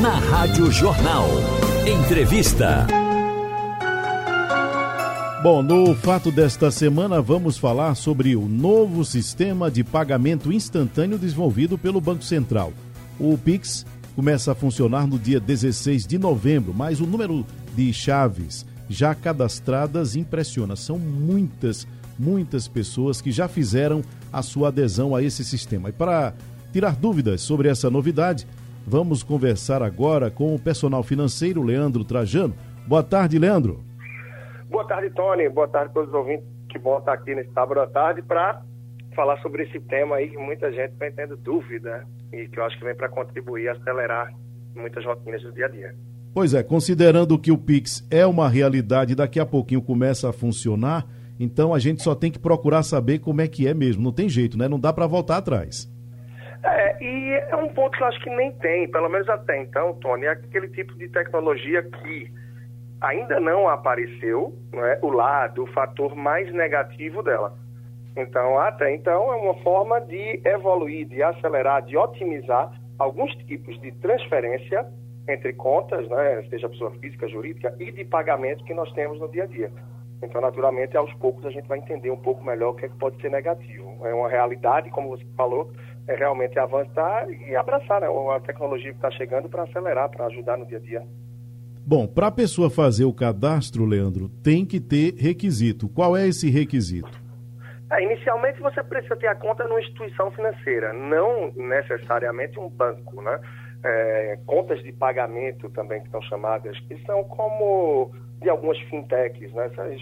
Na Rádio Jornal. Entrevista. Bom, no fato desta semana, vamos falar sobre o novo sistema de pagamento instantâneo desenvolvido pelo Banco Central. O Pix começa a funcionar no dia 16 de novembro, mas o número de chaves já cadastradas impressiona. São muitas, muitas pessoas que já fizeram a sua adesão a esse sistema. E para tirar dúvidas sobre essa novidade, vamos conversar agora com o personal financeiro Leandro Trajano. Boa tarde, Leandro. Boa tarde, Tony. Boa tarde a todos os ouvintes. Que bom estar aqui nesse sábado à tarde para falar sobre esse tema aí que muita gente vem tendo dúvida e que eu acho que vem para contribuir, acelerar muitas rotinas do dia a dia. Pois é, considerando que o Pix é uma realidade daqui a pouquinho começa a funcionar, então a gente só tem que procurar saber como é que é mesmo. Não tem jeito, né? Não dá para voltar atrás. E é um ponto que eu acho que nem tem, pelo menos até então, Tony, é aquele tipo de tecnologia que ainda não apareceu é, o lado, o fator mais negativo dela. Então, até então, é uma forma de evoluir, de acelerar, de otimizar alguns tipos de transferência entre contas, né, seja pessoa física, jurídica, e de pagamento que nós temos no dia a dia. Então, naturalmente, aos poucos a gente vai entender um pouco melhor o que, é que pode ser negativo. É uma realidade, como você falou, é realmente avançar e abraçar né, a tecnologia que está chegando para acelerar, para ajudar no dia a dia. Bom, para a pessoa fazer o cadastro, Leandro, tem que ter requisito. Qual é esse requisito? É, inicialmente você precisa ter a conta numa instituição financeira, não necessariamente um banco, né? É, contas de pagamento também que são chamadas, que são como de algumas fintechs, né? Essas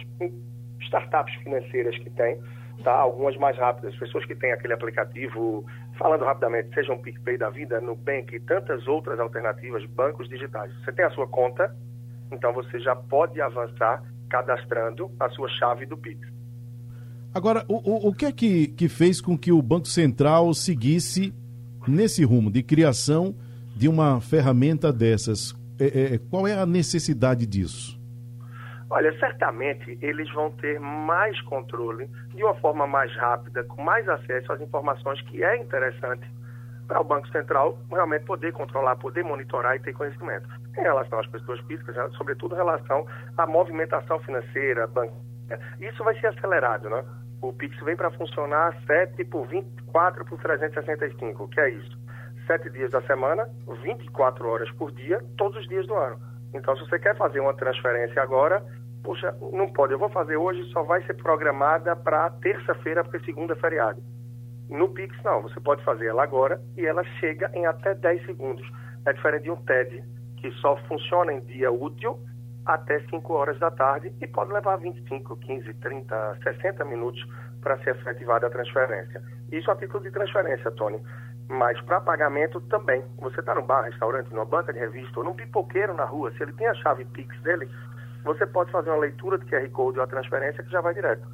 startups financeiras que tem, tá? Algumas mais rápidas, pessoas que têm aquele aplicativo, falando rapidamente, seja um PicPay da vida, Nubank e tantas outras alternativas, bancos digitais. Você tem a sua conta, então você já pode avançar cadastrando a sua chave do Pix. Agora, o, o, o que é que, que fez com que o Banco Central seguisse nesse rumo de criação de uma ferramenta dessas? É, é, qual é a necessidade disso? Olha, certamente eles vão ter mais controle, de uma forma mais rápida, com mais acesso às informações, que é interessante para o Banco Central realmente poder controlar, poder monitorar e ter conhecimento. Em relação às pessoas físicas, né, sobretudo em relação à movimentação financeira, bancária, isso vai ser acelerado, né? O Pix vem para funcionar 7 por 24 por 365, que é isso? 7 dias da semana, 24 horas por dia, todos os dias do ano. Então, se você quer fazer uma transferência agora, Poxa, não pode, eu vou fazer hoje, só vai ser programada para terça-feira, porque segunda é feriado. No Pix, não, você pode fazer ela agora e ela chega em até 10 segundos. É diferente de um TED, que só funciona em dia útil até 5 horas da tarde e pode levar 25, 15, 30, 60 minutos para ser efetivada a transferência. Isso a título de transferência, Tony. Mas para pagamento também. Você está no bar, restaurante, numa banca de revista ou num pipoqueiro na rua, se ele tem a chave Pix dele, você pode fazer uma leitura de QR Code ou a transferência que já vai direto.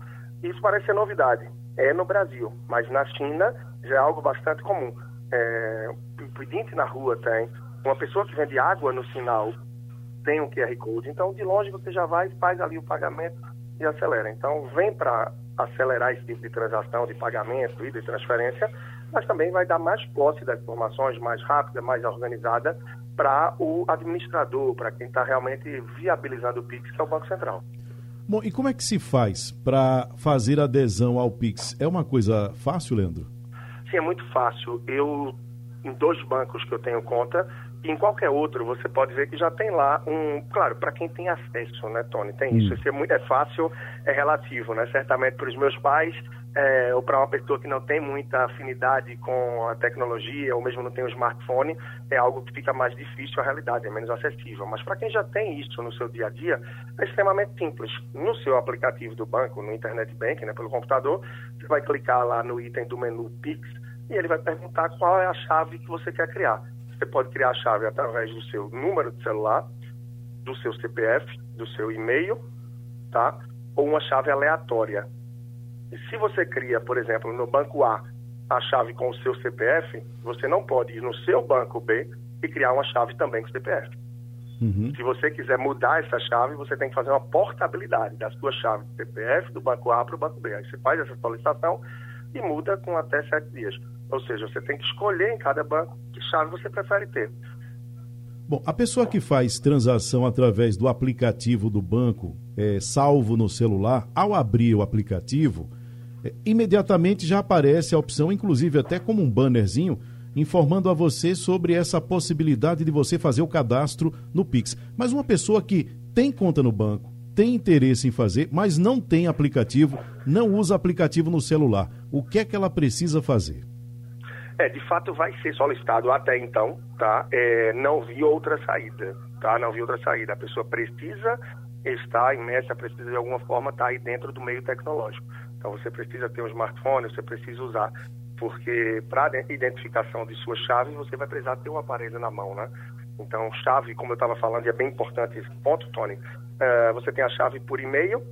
Isso parece ser novidade. É no Brasil, mas na China já é algo bastante comum. É, pedinte na rua tem, uma pessoa que vende água no sinal tem um QR Code. Então, de longe você já vai, faz ali o pagamento e acelera. Então, vem para acelerar esse tipo de transação, de pagamento e de transferência, mas também vai dar mais posse das informações, mais rápida, mais organizada para o administrador, para quem está realmente viabilizando o Pix, que é o Banco Central. Bom, e como é que se faz para fazer adesão ao Pix? É uma coisa fácil, Leandro? Sim, é muito fácil. Eu, em dois bancos que eu tenho conta, em qualquer outro, você pode ver que já tem lá um. Claro, para quem tem acesso, né, Tony? Tem hum. isso. Isso é, muito, é fácil, é relativo, né? Certamente para os meus pais é, ou para uma pessoa que não tem muita afinidade com a tecnologia, ou mesmo não tem um smartphone, é algo que fica mais difícil a realidade, é menos acessível. Mas para quem já tem isso no seu dia a dia, é extremamente simples. No seu aplicativo do banco, no Internet Bank, né, pelo computador, você vai clicar lá no item do menu Pix e ele vai perguntar qual é a chave que você quer criar. Você pode criar a chave através do seu número de celular, do seu CPF, do seu e-mail, tá? Ou uma chave aleatória e se você cria, por exemplo, no banco A, a chave com o seu CPF, você não pode ir no seu banco B e criar uma chave também com o CPF. Uhum. Se você quiser mudar essa chave, você tem que fazer uma portabilidade da sua chave do CPF do banco A para o banco B. Aí você faz essa solicitação e muda com até sete dias. Ou seja, você tem que escolher em cada banco que chave você prefere ter. Bom, a pessoa que faz transação através do aplicativo do banco, é, salvo no celular, ao abrir o aplicativo, imediatamente já aparece a opção, inclusive até como um bannerzinho, informando a você sobre essa possibilidade de você fazer o cadastro no Pix. Mas uma pessoa que tem conta no banco, tem interesse em fazer, mas não tem aplicativo, não usa aplicativo no celular, o que é que ela precisa fazer? É, de fato vai ser solicitado até então, tá? É, não vi outra saída, tá? Não vi outra saída. A pessoa precisa estar imersa, precisa de alguma forma estar aí dentro do meio tecnológico. Então você precisa ter um smartphone, você precisa usar, porque para identificação de suas chaves você vai precisar ter um aparelho na mão, né? Então chave, como eu estava falando, e é bem importante esse ponto, Tony. Uh, você tem a chave por e-mail,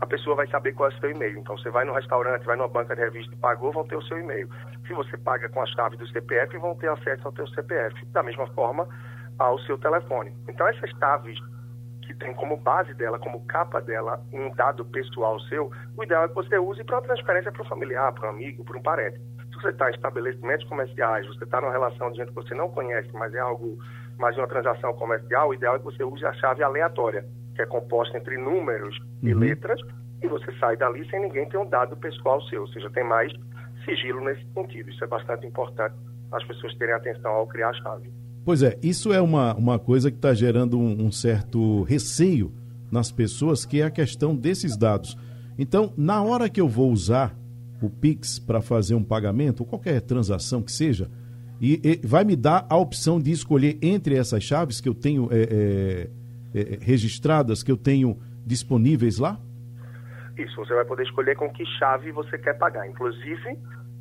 a pessoa vai saber qual é o seu e-mail. Então, você vai no restaurante, vai numa banca de revista pagou, vão ter o seu e-mail. Se você paga com a chave do CPF, vão ter acesso ao seu CPF. Da mesma forma, ao seu telefone. Então, essas chaves que tem como base dela, como capa dela, um dado pessoal seu, o ideal é que você use para uma transferência para um familiar, para um amigo, para um parente. Se você está em estabelecimentos comerciais, você está numa relação de gente que você não conhece, mas é algo mais de uma transação comercial, o ideal é que você use a chave aleatória que é composta entre números uhum. e letras, e você sai dali sem ninguém ter um dado pessoal seu, ou seja, tem mais sigilo nesse sentido. Isso é bastante importante as pessoas terem atenção ao criar a chave. Pois é, isso é uma, uma coisa que está gerando um, um certo receio nas pessoas, que é a questão desses dados. Então, na hora que eu vou usar o Pix para fazer um pagamento, ou qualquer transação que seja, e, e, vai me dar a opção de escolher entre essas chaves que eu tenho é, é, é, registradas que eu tenho disponíveis lá? Isso, você vai poder escolher com que chave você quer pagar. Inclusive,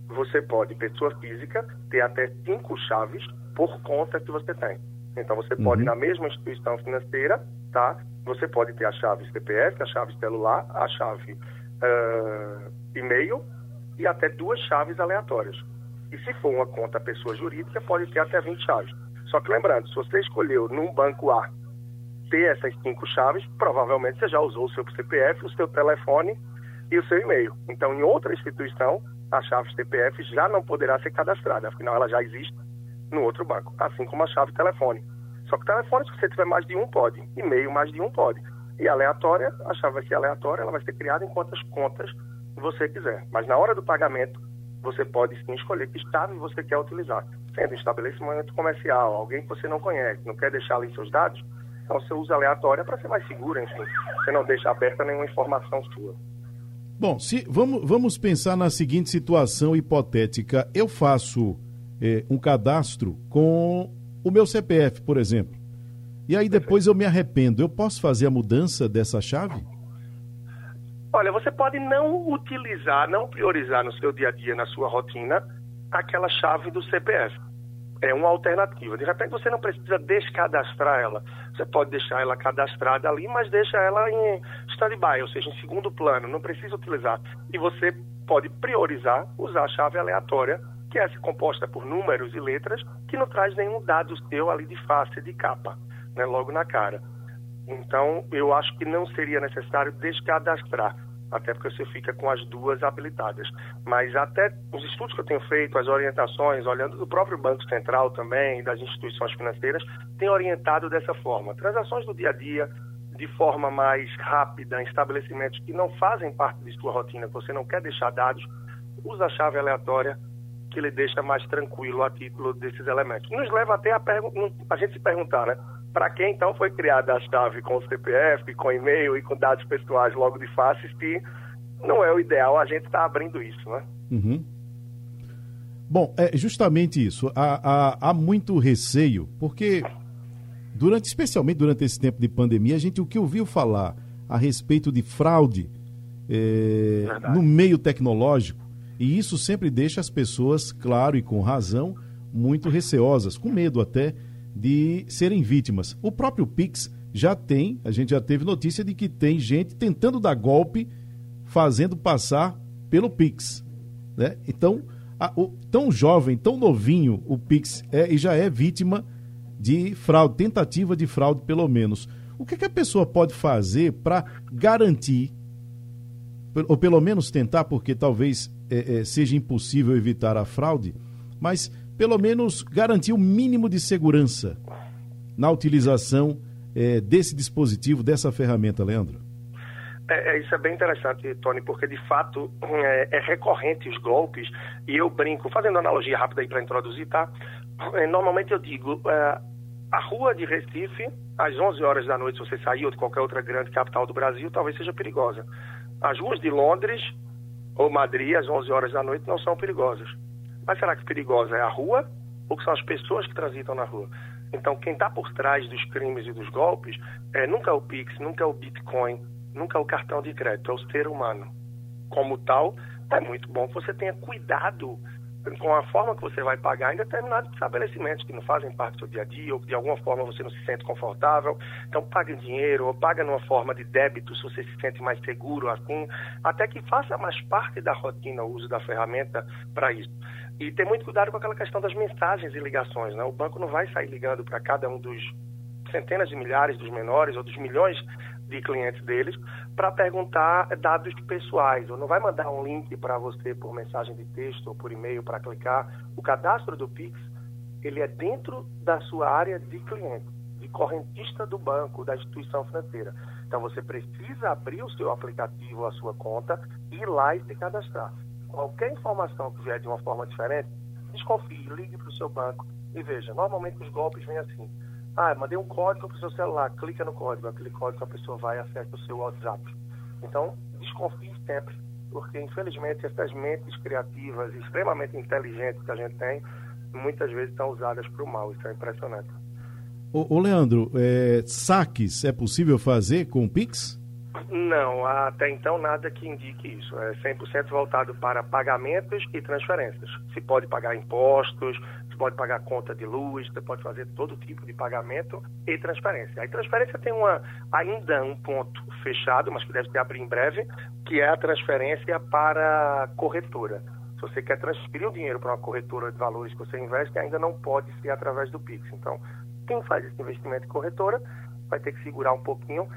você pode, pessoa física, ter até cinco chaves por conta que você tem. Então, você uhum. pode, na mesma instituição financeira, tá? Você pode ter a chave CPF, a chave celular, a chave uh, e-mail e até duas chaves aleatórias. E se for uma conta pessoa jurídica, pode ter até 20 chaves. Só que lembrando, se você escolheu num banco A ter essas cinco chaves, provavelmente você já usou o seu CPF, o seu telefone e o seu e-mail. Então, em outra instituição, a chave CPF já não poderá ser cadastrada, afinal ela já existe no outro banco, assim como a chave telefone. Só que telefone, se você tiver mais de um, pode. E-mail, mais de um, pode. E aleatória, a chave vai ser aleatória, ela vai ser criada em quantas contas você quiser. Mas na hora do pagamento, você pode sim escolher que chave você quer utilizar. Sendo um estabelecimento comercial, alguém que você não conhece, não quer deixar ali seus dados, então você usa aleatória para ser mais seguro, enfim. Você não deixa aberta nenhuma informação sua. Bom, se, vamos, vamos pensar na seguinte situação hipotética. Eu faço é, um cadastro com o meu CPF, por exemplo. E aí depois eu me arrependo. Eu posso fazer a mudança dessa chave? Olha, você pode não utilizar, não priorizar no seu dia a dia, na sua rotina, aquela chave do CPF é uma alternativa. De repente você não precisa descadastrar ela. Você pode deixar ela cadastrada ali, mas deixa ela em stand-by, ou seja, em segundo plano, não precisa utilizar. E você pode priorizar usar a chave aleatória, que é composta por números e letras, que não traz nenhum dado seu ali de face, de capa, né, logo na cara. Então, eu acho que não seria necessário descadastrar até porque você fica com as duas habilitadas. Mas até os estudos que eu tenho feito, as orientações, olhando do próprio Banco Central também, das instituições financeiras, tem orientado dessa forma. Transações do dia a dia, de forma mais rápida, em estabelecimentos que não fazem parte de sua rotina, você não quer deixar dados, usa a chave aleatória que lhe deixa mais tranquilo a título desses elementos. Nos leva até a, a gente se perguntar, né? para quem então foi criada a chave com o CPF, com e-mail e com dados pessoais logo de face, se não é o ideal a gente estar tá abrindo isso, né? Uhum. Bom, é justamente isso. Há, há, há, muito receio, porque durante, especialmente durante esse tempo de pandemia, a gente o que ouviu falar a respeito de fraude é, no meio tecnológico, e isso sempre deixa as pessoas, claro e com razão, muito receosas, com medo até de serem vítimas. O próprio Pix já tem, a gente já teve notícia de que tem gente tentando dar golpe, fazendo passar pelo Pix. Né? Então, a, o, tão jovem, tão novinho, o Pix é e já é vítima de fraude, tentativa de fraude pelo menos. O que, que a pessoa pode fazer para garantir, ou pelo menos tentar, porque talvez é, é, seja impossível evitar a fraude, mas pelo menos garantir o mínimo de segurança na utilização é, desse dispositivo, dessa ferramenta, Leandro? É, é, isso é bem interessante, Tony, porque de fato é, é recorrente os golpes e eu brinco, fazendo analogia rápida aí para introduzir, tá? É, normalmente eu digo, é, a rua de Recife, às 11 horas da noite, se você sair ou de qualquer outra grande capital do Brasil, talvez seja perigosa. As ruas de Londres ou Madrid, às 11 horas da noite, não são perigosas. Mas será que perigosa é a rua ou que são as pessoas que transitam na rua? Então, quem está por trás dos crimes e dos golpes é, nunca é o Pix, nunca é o Bitcoin, nunca é o cartão de crédito, é o ser humano. Como tal, é muito bom que você tenha cuidado com a forma que você vai pagar em determinados estabelecimentos que não fazem parte do seu dia a dia ou que de alguma forma você não se sente confortável. Então, paga em dinheiro ou paga numa forma de débito se você se sente mais seguro assim, até que faça mais parte da rotina o uso da ferramenta para isso. E ter muito cuidado com aquela questão das mensagens e ligações. Né? O banco não vai sair ligando para cada um dos centenas de milhares dos menores ou dos milhões de clientes deles para perguntar dados pessoais. Ou não vai mandar um link para você por mensagem de texto ou por e-mail para clicar. O cadastro do Pix, ele é dentro da sua área de cliente, de correntista do banco, da instituição financeira. Então você precisa abrir o seu aplicativo, a sua conta, ir lá e se cadastrar. Qualquer informação que vier de uma forma diferente, desconfie, ligue para o seu banco e veja. Normalmente os golpes vêm assim ah, mandei um código para o seu celular, clica no código, aquele código a pessoa vai e acessa o seu WhatsApp. Então, desconfie sempre, porque infelizmente essas mentes criativas, extremamente inteligentes que a gente tem, muitas vezes estão usadas para o mal. Isso é impressionante. Ô, ô Leandro, é, saques é possível fazer com o Pix? Não, até então nada que indique isso. É 100% voltado para pagamentos e transferências. Se pode pagar impostos, você pode pagar conta de luz, você pode fazer todo tipo de pagamento e transferência. A transferência tem uma, ainda um ponto fechado, mas que deve se abrir em breve, que é a transferência para corretora. Se você quer transferir o dinheiro para uma corretora de valores que você investe, ainda não pode ser através do Pix. Então, quem faz esse investimento em corretora vai ter que segurar um pouquinho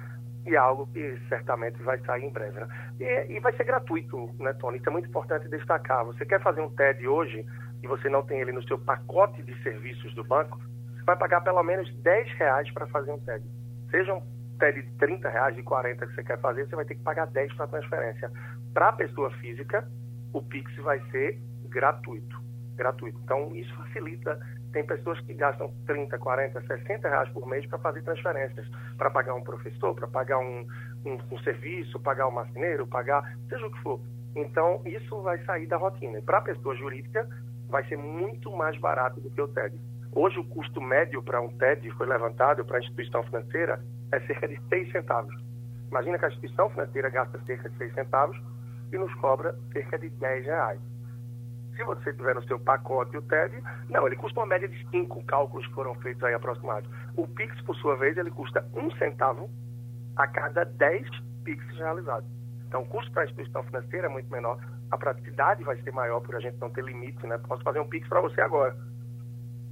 e é algo que certamente vai sair em breve. Né? E, e, vai ser gratuito, né, Tony? Isso é muito importante destacar. Você quer fazer um TED hoje, e você não tem ele no seu pacote de serviços do banco, você vai pagar pelo menos 10 reais para fazer um TED. Seja um TED de 30 reais, de 40 que você quer fazer, você vai ter que pagar 10 para transferência. Para a pessoa física, o Pix vai ser gratuito. Gratuito. Então, isso facilita. Tem pessoas que gastam 30, 40, 60 reais por mês para fazer transferências, para pagar um professor, para pagar um, um, um serviço, pagar um marceneiro, pagar seja o que for. Então, isso vai sair da rotina. Para a pessoa jurídica, vai ser muito mais barato do que o TED. Hoje, o custo médio para um TED foi levantado para a instituição financeira é cerca de 6 centavos. Imagina que a instituição financeira gasta cerca de 6 centavos e nos cobra cerca de 10 reais. Se você tiver no seu pacote o TED, não, ele custa uma média de 5 cálculos que foram feitos aí aproximados. O Pix, por sua vez, ele custa 1 centavo a cada 10 Pix realizados. Então, o custo para a instituição financeira é muito menor a praticidade vai ser maior por a gente não ter limite, né? Posso fazer um Pix para você agora.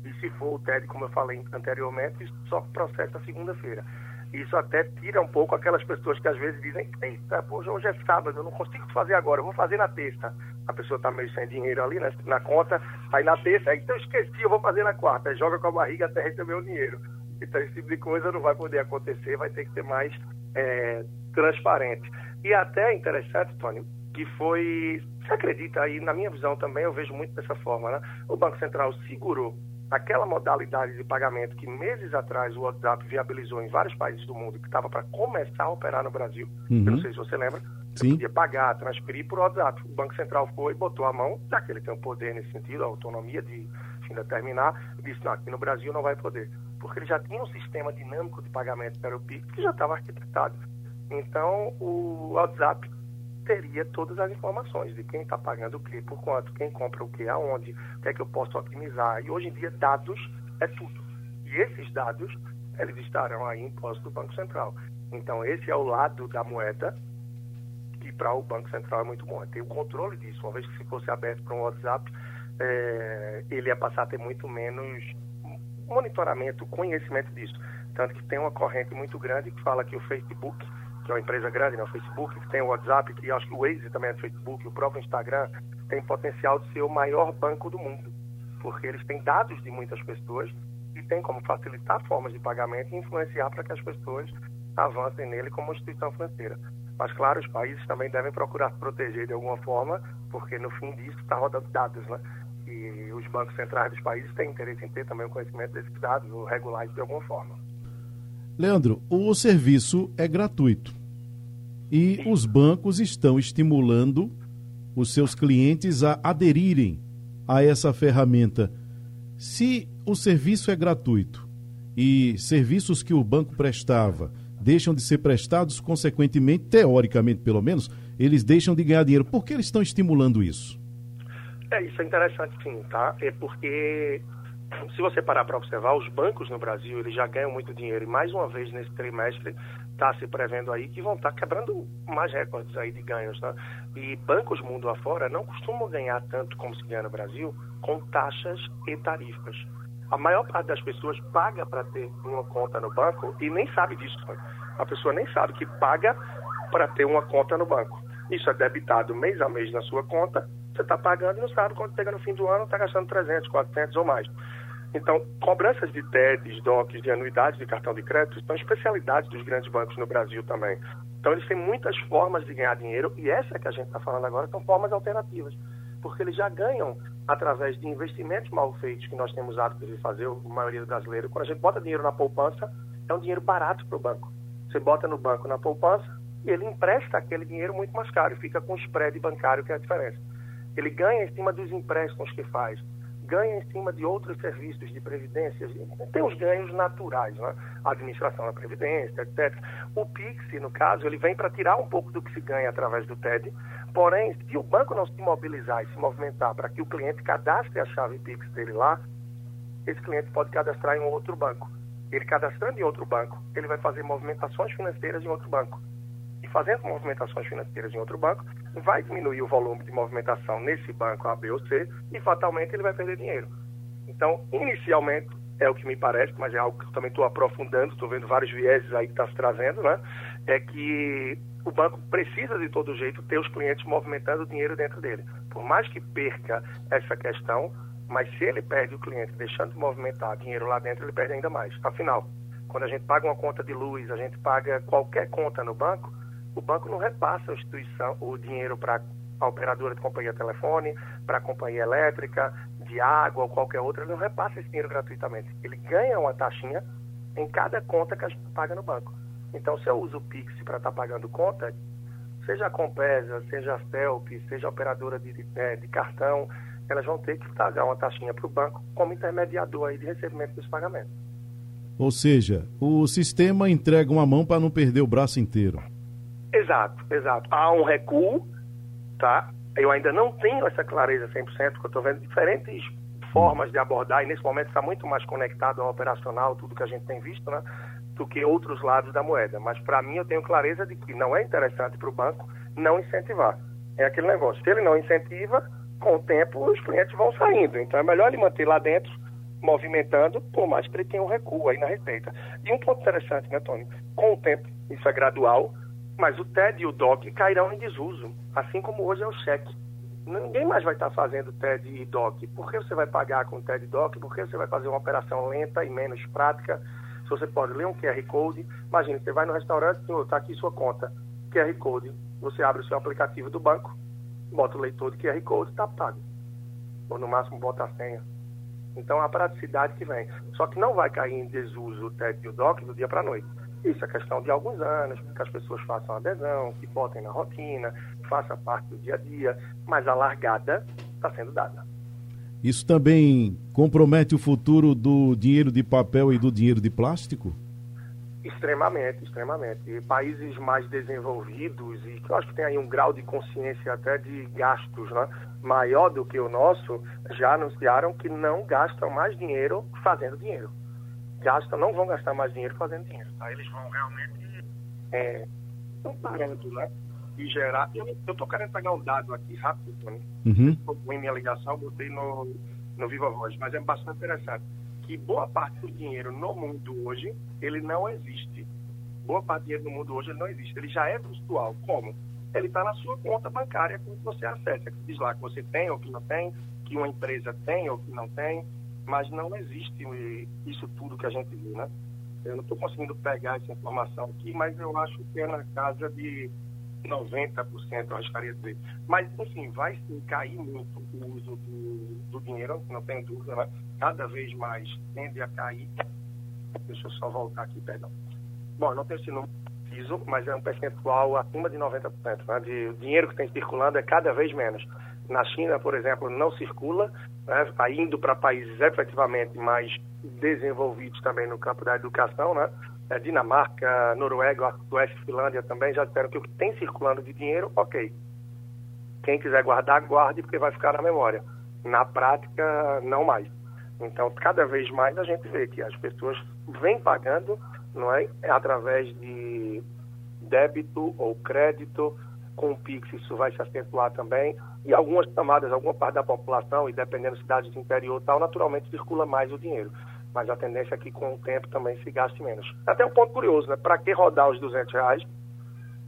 E se for o TED, como eu falei anteriormente, só processa segunda-feira. Isso até tira um pouco aquelas pessoas que às vezes dizem, eita, poxa, hoje é sábado, eu não consigo fazer agora, eu vou fazer na terça. A pessoa está meio sem dinheiro ali né, na conta, aí na terça, então esqueci, eu vou fazer na quarta. Aí joga com a barriga até receber o dinheiro. Então esse tipo de coisa não vai poder acontecer, vai ter que ser mais é, transparente. E até é interessante, Tony, que foi, você acredita aí, na minha visão também, eu vejo muito dessa forma, né? O Banco Central segurou aquela modalidade de pagamento que meses atrás o WhatsApp viabilizou em vários países do mundo, que estava para começar a operar no Brasil. Uhum. Eu não sei se você lembra. Você podia pagar, transferir por WhatsApp. O Banco Central foi, e botou a mão, já que ele tem o poder nesse sentido, a autonomia de enfim, determinar, disse, não, aqui no Brasil não vai poder. Porque ele já tinha um sistema dinâmico de pagamento para o PIX que já estava arquitetado. Então, o WhatsApp teria todas as informações de quem está pagando o que, por quanto, quem compra o que, aonde, o que é que eu posso otimizar. E hoje em dia, dados é tudo. E esses dados, eles estarão aí em posse do Banco Central. Então, esse é o lado da moeda que para o Banco Central é muito bom. É ter o controle disso. Uma vez que se fosse aberto para um WhatsApp, é, ele ia passar a ter muito menos monitoramento, conhecimento disso. Tanto que tem uma corrente muito grande que fala que o Facebook que é uma empresa grande, né, o Facebook, que tem o WhatsApp, que acho que o Waze também é do Facebook, o próprio Instagram, tem potencial de ser o maior banco do mundo, porque eles têm dados de muitas pessoas e tem como facilitar formas de pagamento e influenciar para que as pessoas avancem nele como instituição financeira. Mas, claro, os países também devem procurar proteger de alguma forma, porque no fim disso está rodando dados, né? E os bancos centrais dos países têm interesse em ter também o conhecimento desses dados, ou regular de alguma forma. Leandro, o serviço é gratuito e os bancos estão estimulando os seus clientes a aderirem a essa ferramenta. Se o serviço é gratuito e serviços que o banco prestava deixam de ser prestados, consequentemente, teoricamente pelo menos, eles deixam de ganhar dinheiro. Por que eles estão estimulando isso? É, isso é interessante sim, tá? É porque se você parar para observar, os bancos no Brasil eles já ganham muito dinheiro e mais uma vez nesse trimestre está se prevendo aí que vão estar tá quebrando mais recordes aí de ganhos, né? E bancos mundo afora não costumam ganhar tanto como se ganha no Brasil com taxas e tarifas. A maior parte das pessoas paga para ter uma conta no banco e nem sabe disso. Né? A pessoa nem sabe que paga para ter uma conta no banco. Isso é debitado mês a mês na sua conta. Você está pagando e não sabe quando chega no fim do ano está gastando 300, 400 ou mais. Então, cobranças de TEDs, DOCs, de anuidades de cartão de crédito são especialidades dos grandes bancos no Brasil também. Então, eles têm muitas formas de ganhar dinheiro e essa que a gente está falando agora são formas alternativas, porque eles já ganham através de investimentos mal feitos que nós temos hábito de fazer, a maioria do brasileiro. Quando a gente bota dinheiro na poupança, é um dinheiro barato para o banco. Você bota no banco na poupança e ele empresta aquele dinheiro muito mais caro e fica com o spread bancário, que é a diferença. Ele ganha em cima dos empréstimos que faz ganha em cima de outros serviços de previdência. Tem os ganhos naturais, né? a administração da previdência, etc. O PIX, no caso, ele vem para tirar um pouco do que se ganha através do TED. Porém, se o banco não se mobilizar e se movimentar para que o cliente cadastre a chave PIX dele lá, esse cliente pode cadastrar em um outro banco. Ele cadastrando em outro banco, ele vai fazer movimentações financeiras em outro banco fazendo movimentações financeiras em outro banco, vai diminuir o volume de movimentação nesse banco A, B ou C e fatalmente ele vai perder dinheiro. Então, inicialmente, é o que me parece, mas é algo que eu também estou aprofundando, estou vendo vários vieses aí que está se trazendo, né? É que o banco precisa de todo jeito ter os clientes movimentando o dinheiro dentro dele. Por mais que perca essa questão, mas se ele perde o cliente deixando de movimentar dinheiro lá dentro, ele perde ainda mais. Afinal, quando a gente paga uma conta de luz, a gente paga qualquer conta no banco, o banco não repassa a instituição, o dinheiro para a operadora de companhia telefone, para a companhia elétrica, de água ou qualquer outra, ele não repassa esse dinheiro gratuitamente. Ele ganha uma taxinha em cada conta que a gente paga no banco. Então, se eu uso o Pix para estar tá pagando conta, seja a Compesa, seja a Felp, seja a operadora de, de, é, de cartão, elas vão ter que pagar uma taxinha para o banco como intermediador aí de recebimento dos pagamentos. Ou seja, o sistema entrega uma mão para não perder o braço inteiro. Exato, exato. Há um recuo, tá? Eu ainda não tenho essa clareza 100%, porque eu estou vendo diferentes formas de abordar, e nesse momento está muito mais conectado ao operacional, tudo que a gente tem visto, né? Do que outros lados da moeda. Mas para mim eu tenho clareza de que não é interessante para o banco não incentivar. É aquele negócio. Se ele não incentiva, com o tempo os clientes vão saindo. Então é melhor ele manter lá dentro, movimentando, por mais que ele tenha um recuo aí na receita. E um ponto interessante, né, Tony? Com o tempo, isso é gradual, mas o TED e o DOC cairão em desuso, assim como hoje é o cheque. Ninguém mais vai estar fazendo TED e DOC. Por que você vai pagar com TED e DOC? Por que você vai fazer uma operação lenta e menos prática? Se você pode ler um QR Code, imagine, você vai no restaurante, está aqui sua conta, QR Code, você abre o seu aplicativo do banco, bota o leitor de QR Code está pago. Ou no máximo bota a senha. Então a praticidade que vem. Só que não vai cair em desuso o TED e o DOC do dia para a noite. Isso é questão de alguns anos, que as pessoas façam adesão, que botem na rotina, faça parte do dia a dia, mas a largada está sendo dada. Isso também compromete o futuro do dinheiro de papel e do dinheiro de plástico? Extremamente, extremamente. E países mais desenvolvidos e que eu acho que tem aí um grau de consciência até de gastos né, maior do que o nosso, já anunciaram que não gastam mais dinheiro fazendo dinheiro gastam, não vão gastar mais dinheiro fazendo dinheiro. Tá? Eles vão realmente é, um parâmetro, né? E gerar. Eu estou querendo pegar um dado aqui rápido, Tony. Uhum. Em minha ligação, botei no, no Viva Voz, mas é bastante interessante. Que boa parte do dinheiro no mundo hoje, ele não existe. Boa parte do dinheiro no mundo hoje, ele não existe. Ele já é virtual. Como? Ele está na sua conta bancária quando você acessa. Que diz lá que você tem ou que não tem, que uma empresa tem ou que não tem mas não existe isso tudo que a gente viu, né? Eu não estou conseguindo pegar essa informação aqui, mas eu acho que é na casa de 90%, eu arriscaria dizer. Mas, enfim, vai sim cair muito o uso do, do dinheiro, não tenho dúvida, né? cada vez mais tende a cair. Deixa eu só voltar aqui, perdão. Bom, não tenho esse número preciso, mas é um percentual acima de 90%. Né? De, o dinheiro que tem circulando é cada vez menos. Na China, por exemplo, não circula, né? Tá indo para países efetivamente mais desenvolvidos também no campo da educação, né? É, Dinamarca, Noruega, Suécia, Finlândia também já disseram que o que tem circulando de dinheiro, ok. Quem quiser guardar, guarde, porque vai ficar na memória. Na prática, não mais. Então, cada vez mais a gente vê que as pessoas vêm pagando, não é? Através de débito ou crédito, com o Pix isso vai se acentuar também. E algumas camadas, alguma parte da população, e dependendo de cidades do interior tal, naturalmente circula mais o dinheiro mas a tendência é que com o tempo também se gaste menos. Até um ponto curioso, né? Para que rodar os 200 reais,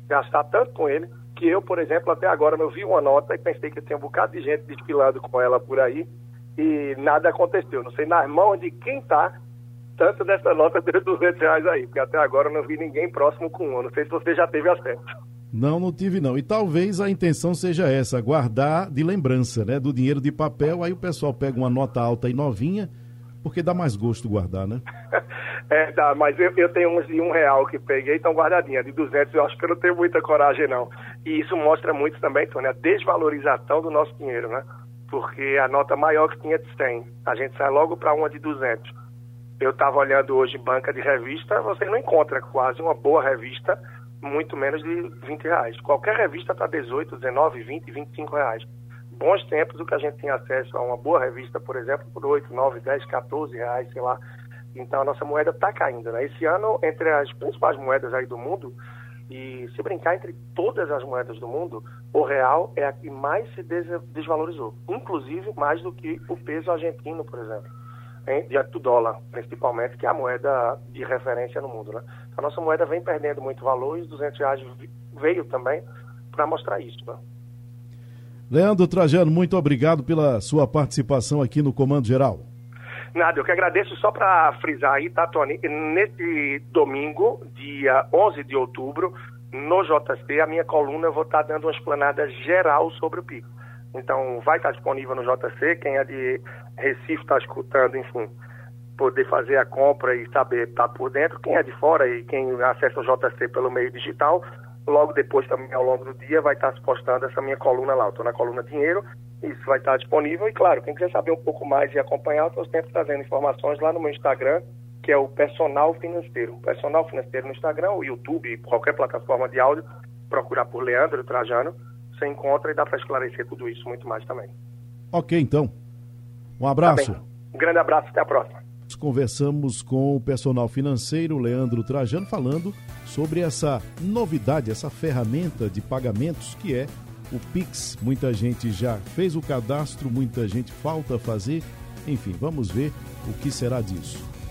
gastar tanto com ele, que eu, por exemplo, até agora eu vi uma nota e pensei que tinha um bocado de gente desfilando com ela por aí e nada aconteceu. Não sei nas mãos de quem está tanto dessa nota de 200 reais aí, porque até agora eu não vi ninguém próximo com uma. Não sei se você já teve acesso. Não, não tive não. E talvez a intenção seja essa, guardar de lembrança, né? Do dinheiro de papel, aí o pessoal pega uma nota alta e novinha porque dá mais gosto guardar, né? é, dá, mas eu, eu tenho uns de um real que peguei, estão guardadinhas. De 200 eu acho que eu não tenho muita coragem, não. E isso mostra muito também, Tony, a desvalorização do nosso dinheiro, né? Porque a nota maior que tinha de 100, a gente sai logo para uma de 200. Eu estava olhando hoje banca de revista, você não encontra quase uma boa revista, muito menos de 20 reais. Qualquer revista está 18, 19, 20, 25 reais bons tempos o que a gente tinha acesso a uma boa revista, por exemplo, por 8, 9, 10, 14 reais, sei lá. Então a nossa moeda está caindo. Né? Esse ano, entre as principais moedas aí do mundo, e se brincar entre todas as moedas do mundo, o real é a que mais se desvalorizou, inclusive mais do que o peso argentino, por exemplo, hein? diante do dólar, principalmente, que é a moeda de referência no mundo. Né? A nossa moeda vem perdendo muito valor e os 200 reais veio também para mostrar isso. Né? Leandro Trajano, muito obrigado pela sua participação aqui no Comando Geral. Nada, eu que agradeço só para frisar aí, tá, Tony? Nesse domingo, dia 11 de outubro, no JC, a minha coluna eu vou estar tá dando uma explanada geral sobre o pico. Então, vai estar tá disponível no JC, quem é de Recife está escutando, enfim, poder fazer a compra e saber estar tá por dentro. Quem é de fora e quem acessa o JC pelo meio digital, Logo depois, também ao longo do dia, vai estar se postando essa minha coluna lá. estou na coluna Dinheiro, isso vai estar disponível. E claro, quem quiser saber um pouco mais e acompanhar, eu estou sempre trazendo informações lá no meu Instagram, que é o Personal Financeiro. Personal Financeiro no Instagram, o YouTube, qualquer plataforma de áudio, procurar por Leandro Trajano, você encontra e dá para esclarecer tudo isso muito mais também. Ok, então. Um abraço. Tá um grande abraço, até a próxima. Conversamos com o personal financeiro Leandro Trajano falando sobre essa novidade, essa ferramenta de pagamentos que é o Pix. Muita gente já fez o cadastro, muita gente falta fazer. Enfim, vamos ver o que será disso.